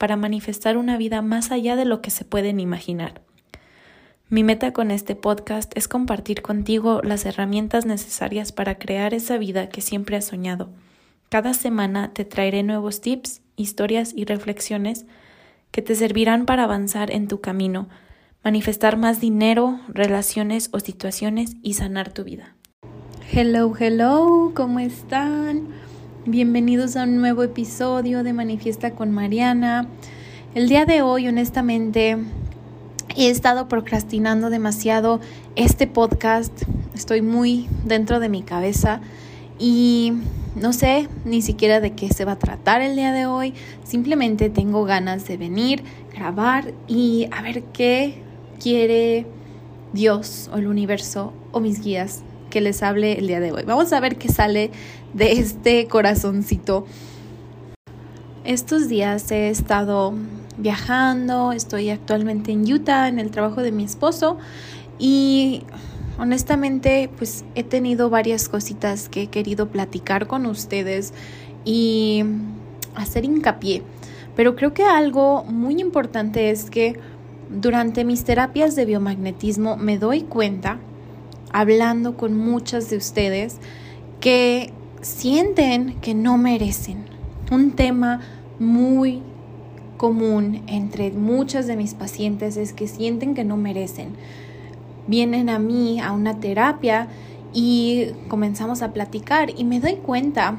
para manifestar una vida más allá de lo que se pueden imaginar. Mi meta con este podcast es compartir contigo las herramientas necesarias para crear esa vida que siempre has soñado. Cada semana te traeré nuevos tips, historias y reflexiones que te servirán para avanzar en tu camino, manifestar más dinero, relaciones o situaciones y sanar tu vida. Hello, hello, ¿cómo están? Bienvenidos a un nuevo episodio de Manifiesta con Mariana. El día de hoy, honestamente, he estado procrastinando demasiado este podcast. Estoy muy dentro de mi cabeza y no sé ni siquiera de qué se va a tratar el día de hoy. Simplemente tengo ganas de venir, grabar y a ver qué quiere Dios o el universo o mis guías que les hable el día de hoy. Vamos a ver qué sale de este corazoncito. Estos días he estado viajando, estoy actualmente en Utah en el trabajo de mi esposo y honestamente pues he tenido varias cositas que he querido platicar con ustedes y hacer hincapié. Pero creo que algo muy importante es que durante mis terapias de biomagnetismo me doy cuenta hablando con muchas de ustedes que sienten que no merecen. Un tema muy común entre muchas de mis pacientes es que sienten que no merecen. Vienen a mí a una terapia y comenzamos a platicar y me doy cuenta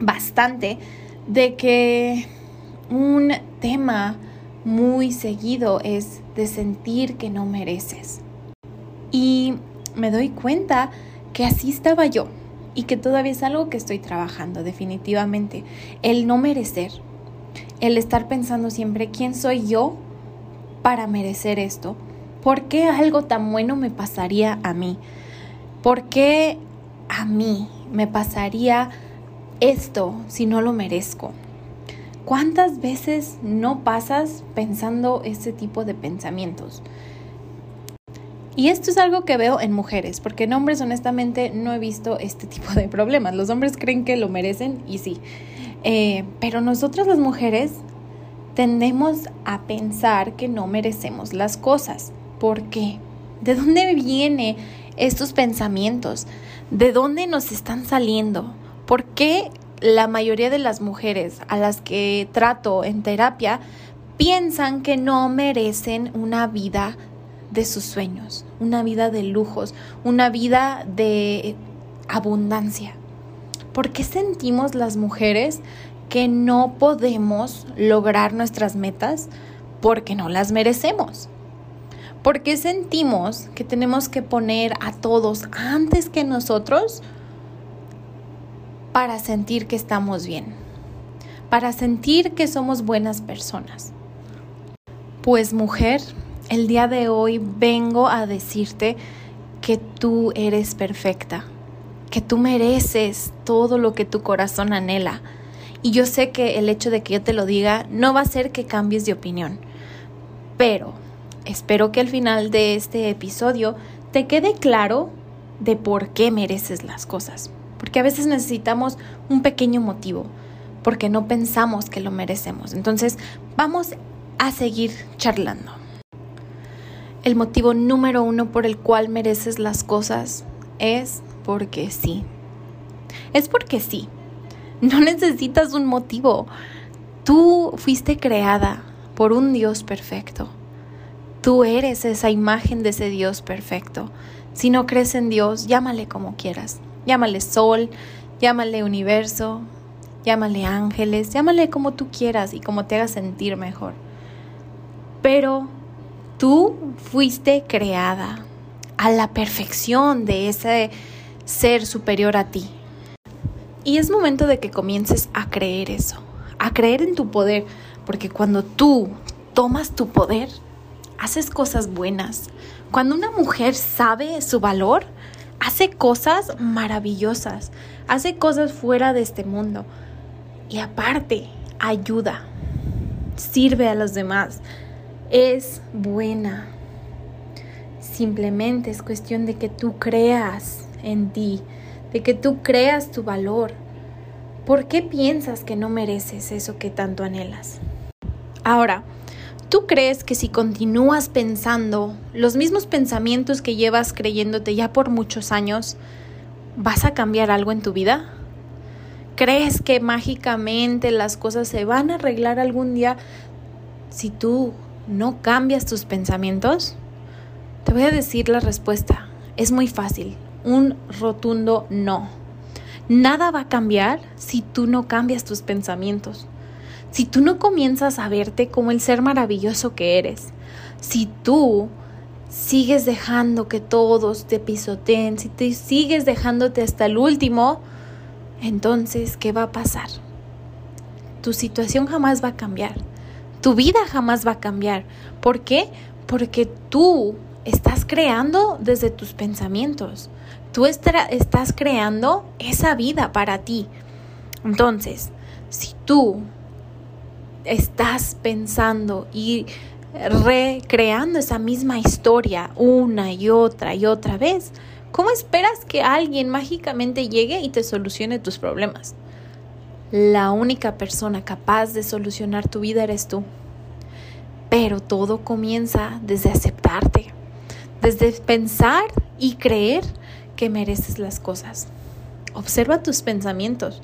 bastante de que un tema muy seguido es de sentir que no mereces. Y me doy cuenta que así estaba yo y que todavía es algo que estoy trabajando definitivamente. El no merecer, el estar pensando siempre quién soy yo para merecer esto. ¿Por qué algo tan bueno me pasaría a mí? ¿Por qué a mí me pasaría esto si no lo merezco? ¿Cuántas veces no pasas pensando ese tipo de pensamientos? Y esto es algo que veo en mujeres, porque en hombres honestamente no he visto este tipo de problemas. Los hombres creen que lo merecen y sí. Eh, pero nosotras las mujeres tendemos a pensar que no merecemos las cosas. ¿Por qué? ¿De dónde vienen estos pensamientos? ¿De dónde nos están saliendo? ¿Por qué la mayoría de las mujeres a las que trato en terapia piensan que no merecen una vida de sus sueños, una vida de lujos, una vida de abundancia. ¿Por qué sentimos las mujeres que no podemos lograr nuestras metas? Porque no las merecemos. ¿Por qué sentimos que tenemos que poner a todos antes que nosotros para sentir que estamos bien? Para sentir que somos buenas personas. Pues mujer, el día de hoy vengo a decirte que tú eres perfecta, que tú mereces todo lo que tu corazón anhela. Y yo sé que el hecho de que yo te lo diga no va a hacer que cambies de opinión, pero espero que al final de este episodio te quede claro de por qué mereces las cosas. Porque a veces necesitamos un pequeño motivo, porque no pensamos que lo merecemos. Entonces, vamos a seguir charlando. El motivo número uno por el cual mereces las cosas es porque sí. Es porque sí. No necesitas un motivo. Tú fuiste creada por un Dios perfecto. Tú eres esa imagen de ese Dios perfecto. Si no crees en Dios, llámale como quieras. Llámale sol, llámale universo, llámale ángeles, llámale como tú quieras y como te haga sentir mejor. Pero Tú fuiste creada a la perfección de ese ser superior a ti. Y es momento de que comiences a creer eso, a creer en tu poder, Porque cuando tú tomas tu poder, haces cosas buenas. Cuando una mujer sabe su valor, hace cosas maravillosas, hace cosas fuera de este mundo. Y aparte, ayuda, sirve a los demás, es buena. Simplemente es cuestión de que tú creas en ti, de que tú creas tu valor. ¿Por qué piensas que no mereces eso que tanto anhelas? Ahora, ¿tú crees que si continúas pensando los mismos pensamientos que llevas creyéndote ya por muchos años, vas a cambiar algo en tu vida? ¿Crees que mágicamente las cosas se van a arreglar algún día si tú no cambias tus pensamientos? Te voy a decir la respuesta. Es muy fácil. Un rotundo no. Nada va a cambiar si tú no cambias tus pensamientos. Si tú no comienzas a verte como el ser maravilloso que eres. Si tú sigues dejando que todos te pisoteen, si te sigues dejándote hasta el último, entonces, ¿qué va a pasar? Tu situación jamás va a cambiar. Tu vida jamás va a cambiar. ¿Por qué? Porque tú estás creando desde tus pensamientos. Tú estás creando esa vida para ti. Entonces, si tú estás pensando y recreando esa misma historia una y otra y otra vez, ¿Cómo esperas que alguien mágicamente llegue y te solucione tus problemas? La única persona capaz de solucionar tu vida eres tú. Pero todo comienza desde aceptarte, desde pensar y creer que mereces las cosas. Observa tus pensamientos.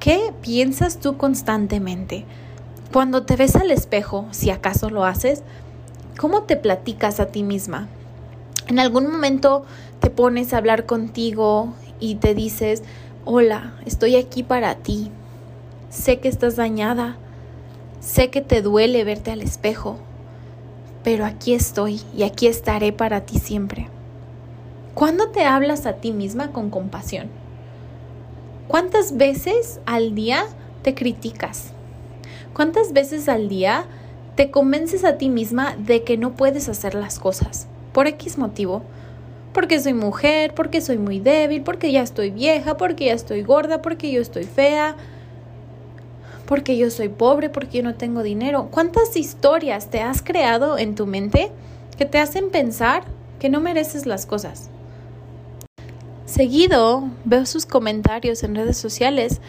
¿Qué piensas tú constantemente? Cuando te ves al espejo, si acaso lo haces, ¿cómo te platicas a ti misma? En algún momento te pones a hablar contigo y te dices, hola, estoy aquí para ti. Sé que estás dañada, sé que te duele verte al espejo, pero aquí estoy y aquí estaré para ti siempre. ¿Cuándo te hablas a ti misma con compasión? ¿Cuántas veces al día te criticas? ¿Cuántas veces al día te convences a ti misma de que no puedes hacer las cosas? Por X motivo porque soy mujer, porque soy muy débil, porque ya estoy vieja, porque ya estoy gorda, porque yo estoy fea, porque yo soy pobre, porque yo no tengo dinero. ¿Cuántas historias te has creado en tu mente que te hacen pensar que no mereces las cosas? Seguido veo sus comentarios en redes sociales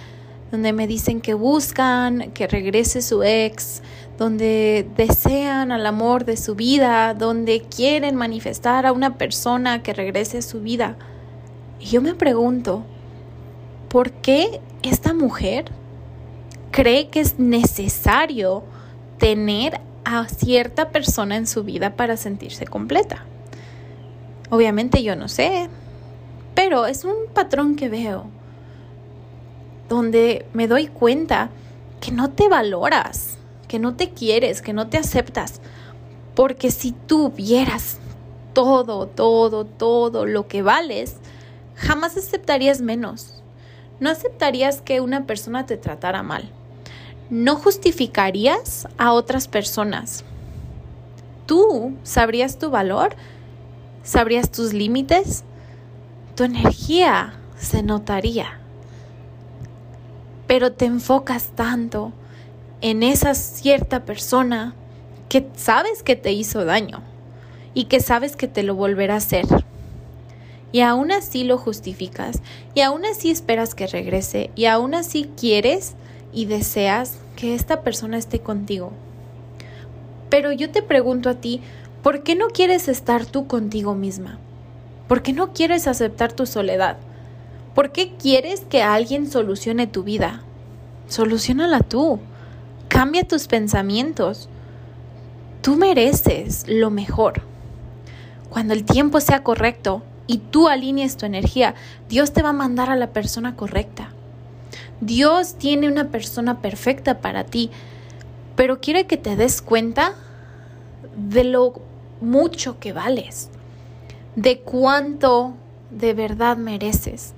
donde me dicen que buscan que regrese su ex, donde desean al amor de su vida, donde quieren manifestar a una persona que regrese a su vida. Y yo me pregunto, ¿por qué esta mujer cree que es necesario tener a cierta persona en su vida para sentirse completa? Obviamente yo no sé, pero es un patrón que veo donde me doy cuenta que no te valoras, que no te quieres, que no te aceptas. Porque si tú vieras todo, todo, todo lo que vales, jamás aceptarías menos. No aceptarías que una persona te tratara mal. No justificarías a otras personas. Tú sabrías tu valor, sabrías tus límites, tu energía se notaría pero te enfocas tanto en esa cierta persona que sabes que te hizo daño y que sabes que te lo volverá a hacer. Y aún así lo justificas y aún así esperas que regrese y aún así quieres y deseas que esta persona esté contigo. Pero yo te pregunto a ti, ¿por qué no quieres estar tú contigo misma? ¿Por qué no quieres aceptar tu soledad? ¿Por qué quieres que alguien solucione tu vida? Solucionala tú. Cambia tus pensamientos. Tú mereces lo mejor. Cuando el tiempo sea correcto y tú alinees tu energía, Dios te va a mandar a la persona correcta. Dios tiene una persona perfecta para ti, pero quiere que te des cuenta de lo mucho que vales, de cuánto de verdad mereces.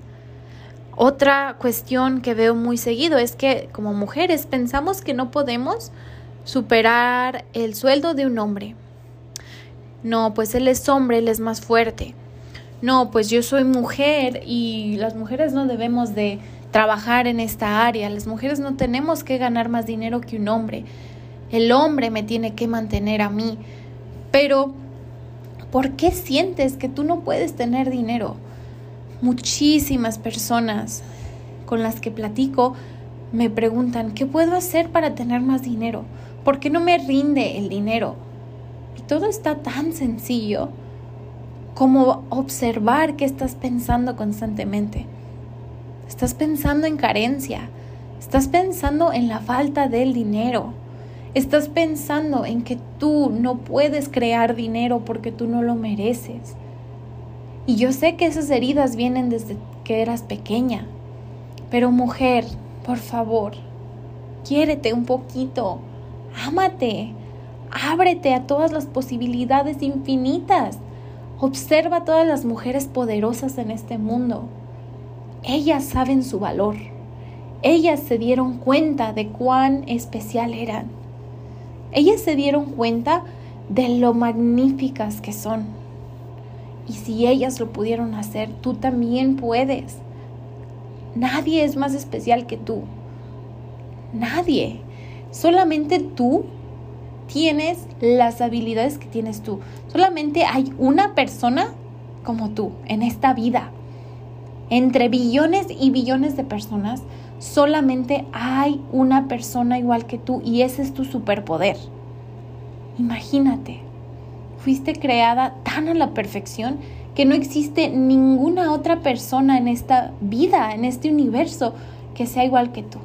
Otra cuestión que veo muy seguido es que como mujeres pensamos que no podemos superar el sueldo de un hombre. No, pues él es hombre, él es más fuerte. No, pues yo soy mujer y las mujeres no debemos de trabajar en esta área. Las mujeres no tenemos que ganar más dinero que un hombre. El hombre me tiene que mantener a mí. Pero, ¿por qué sientes que tú no puedes tener dinero? Muchísimas personas con las que platico me preguntan, ¿qué puedo hacer para tener más dinero? ¿Por qué no me rinde el dinero? Y todo está tan sencillo como observar qué estás pensando constantemente. Estás pensando en carencia, estás pensando en la falta del dinero, estás pensando en que tú no puedes crear dinero porque tú no lo mereces. Y yo sé que esas heridas vienen desde que eras pequeña, pero mujer, por favor, quiérete un poquito, ámate, ábrete a todas las posibilidades infinitas. Observa a todas las mujeres poderosas en este mundo. Ellas saben su valor. Ellas se dieron cuenta de cuán especial eran. Ellas se dieron cuenta de lo magníficas que son. Y si ellas lo pudieron hacer, tú también puedes. Nadie es más especial que tú. Nadie. Solamente tú tienes las habilidades que tienes tú. Solamente hay una persona como tú en esta vida. Entre billones y billones de personas, solamente hay una persona igual que tú y ese es tu superpoder. Imagínate, fuiste creada tan a la perfección que no existe ninguna otra persona en esta vida, en este universo, que sea igual que tú.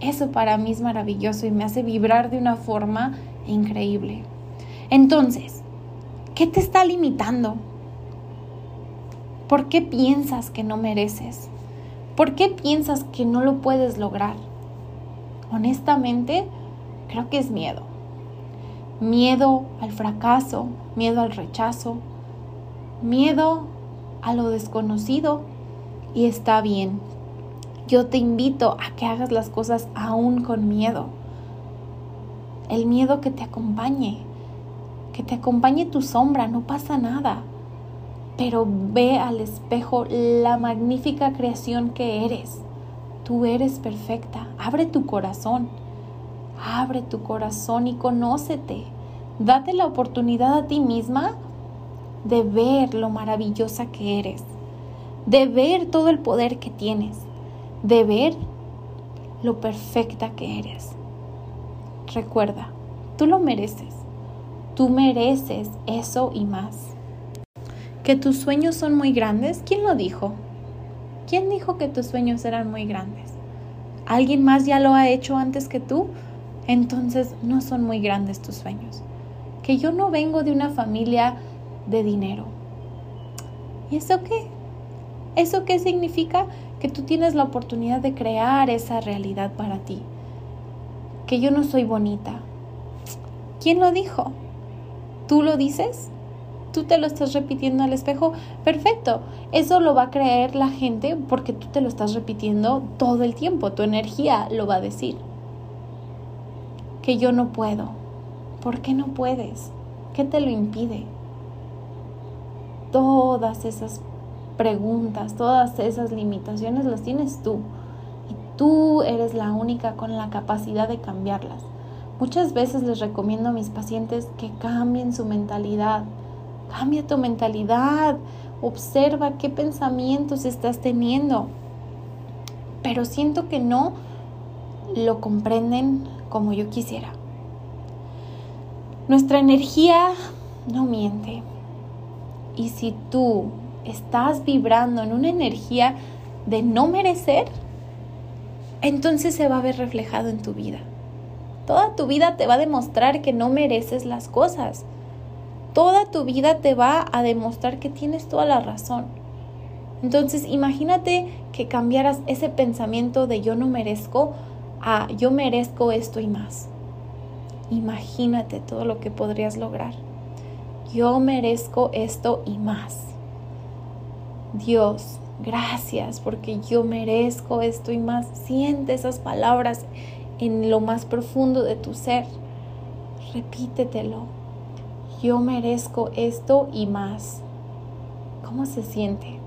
Eso para mí es maravilloso y me hace vibrar de una forma increíble. Entonces, ¿qué te está limitando? ¿Por qué piensas que no mereces? ¿Por qué piensas que no lo puedes lograr? Honestamente, creo que es miedo. Miedo al fracaso, miedo al rechazo, miedo a lo desconocido y está bien. Yo te invito a que hagas las cosas aún con miedo. El miedo que te acompañe, que te acompañe tu sombra, no pasa nada. Pero ve al espejo la magnífica creación que eres. Tú eres perfecta. Abre tu corazón. Abre tu corazón y conócete. Date la oportunidad a ti misma de ver lo maravillosa que eres, de ver todo el poder que tienes, de ver lo perfecta que eres. Recuerda, tú lo mereces, tú mereces eso y más. ¿Que tus sueños son muy grandes? ¿Quién lo dijo? ¿Quién dijo que tus sueños eran muy grandes? ¿Alguien más ya lo ha hecho antes que tú? Entonces no son muy grandes tus sueños. Que yo no vengo de una familia de dinero. ¿Y eso qué? ¿Eso qué significa? Que tú tienes la oportunidad de crear esa realidad para ti. Que yo no soy bonita. ¿Quién lo dijo? ¿Tú lo dices? ¿Tú te lo estás repitiendo al espejo? Perfecto. Eso lo va a creer la gente porque tú te lo estás repitiendo todo el tiempo. Tu energía lo va a decir. Que yo no puedo. ¿Por qué no puedes? ¿Qué te lo impide? todas esas preguntas, todas esas limitaciones las tienes tú. Y tú eres la única con la capacidad de cambiarlas. Muchas veces les recomiendo a mis pacientes que cambien su mentalidad. Cambia tu mentalidad. Observa qué pensamientos estás teniendo. Pero siento que no lo comprenden como yo quisiera. Nuestra energía no miente. Y si tú estás vibrando en una energía de no merecer, entonces se va a ver reflejado en tu vida. Toda tu vida te va a demostrar que no mereces las cosas. Toda tu vida te va a demostrar que tienes toda la razón. Entonces imagínate que cambiaras ese pensamiento de yo no merezco a yo merezco esto y más. Imagínate todo lo que podrías lograr yo merezco esto y más. Dios, gracias porque yo merezco esto y más. Siente esas palabras en lo más profundo de tu ser. Repítetelo. Yo merezco esto y más. ¿Cómo se siente?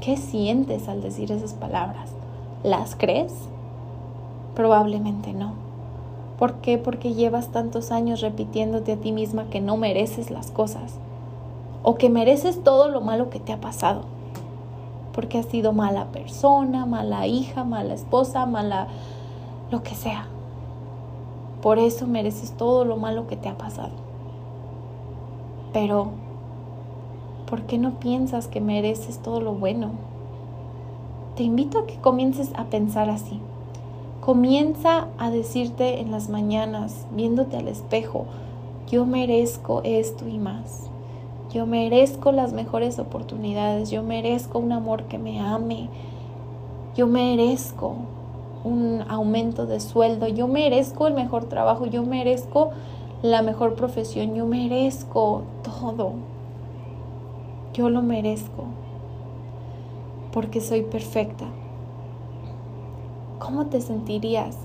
¿Qué sientes al decir esas palabras? ¿Las crees? Probablemente no. ¿Por qué? Porque llevas tantos años repitiéndote a ti misma que no mereces las cosas o que mereces todo lo malo que te ha pasado. Porque has sido mala persona, mala hija, mala esposa, mala lo que sea. Por eso mereces todo lo malo que te ha pasado. Pero, ¿por qué no piensas que mereces todo lo bueno? Te invito a que comiences a pensar así. Comienza a decirte en las mañanas, viéndote al espejo, yo merezco esto y más. Yo merezco las mejores oportunidades, yo merezco un amor que me ame, yo merezco un aumento de sueldo, yo merezco el mejor trabajo, yo merezco la mejor profesión, yo merezco todo. Yo lo merezco porque soy perfecta. ¿Cómo te sentirías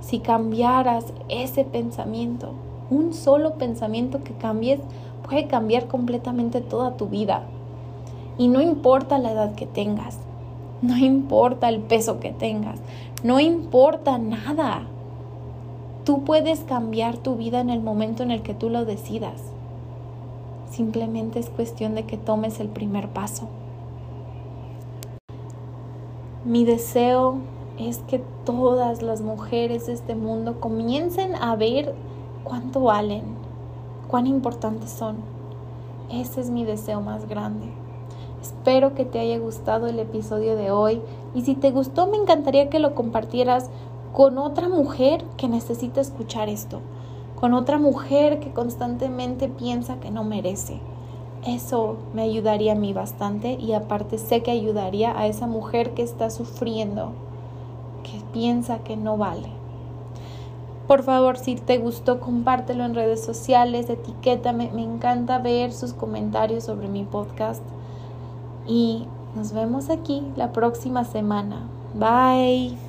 si cambiaras ese pensamiento? Un solo pensamiento que cambies puede cambiar completamente toda tu vida. Y no importa la edad que tengas, no importa el peso que tengas, no importa nada. Tú puedes cambiar tu vida en el momento en el que tú lo decidas. Simplemente es cuestión de que tomes el primer paso. Mi deseo es que todas las mujeres de este mundo comiencen a ver cuánto valen, cuán importantes son. Ese es mi deseo más grande. Espero que te haya gustado el episodio de hoy y si te gustó me encantaría que lo compartieras con otra mujer que necesita escuchar esto, con otra mujer que constantemente piensa que no merece. Eso me ayudaría a mí bastante y aparte sé que ayudaría a esa mujer que está sufriendo, que piensa que no vale. Por favor, si te gustó, compártelo en redes sociales, etiquétame. Me encanta ver sus comentarios sobre mi podcast. Y nos vemos aquí la próxima semana. Bye.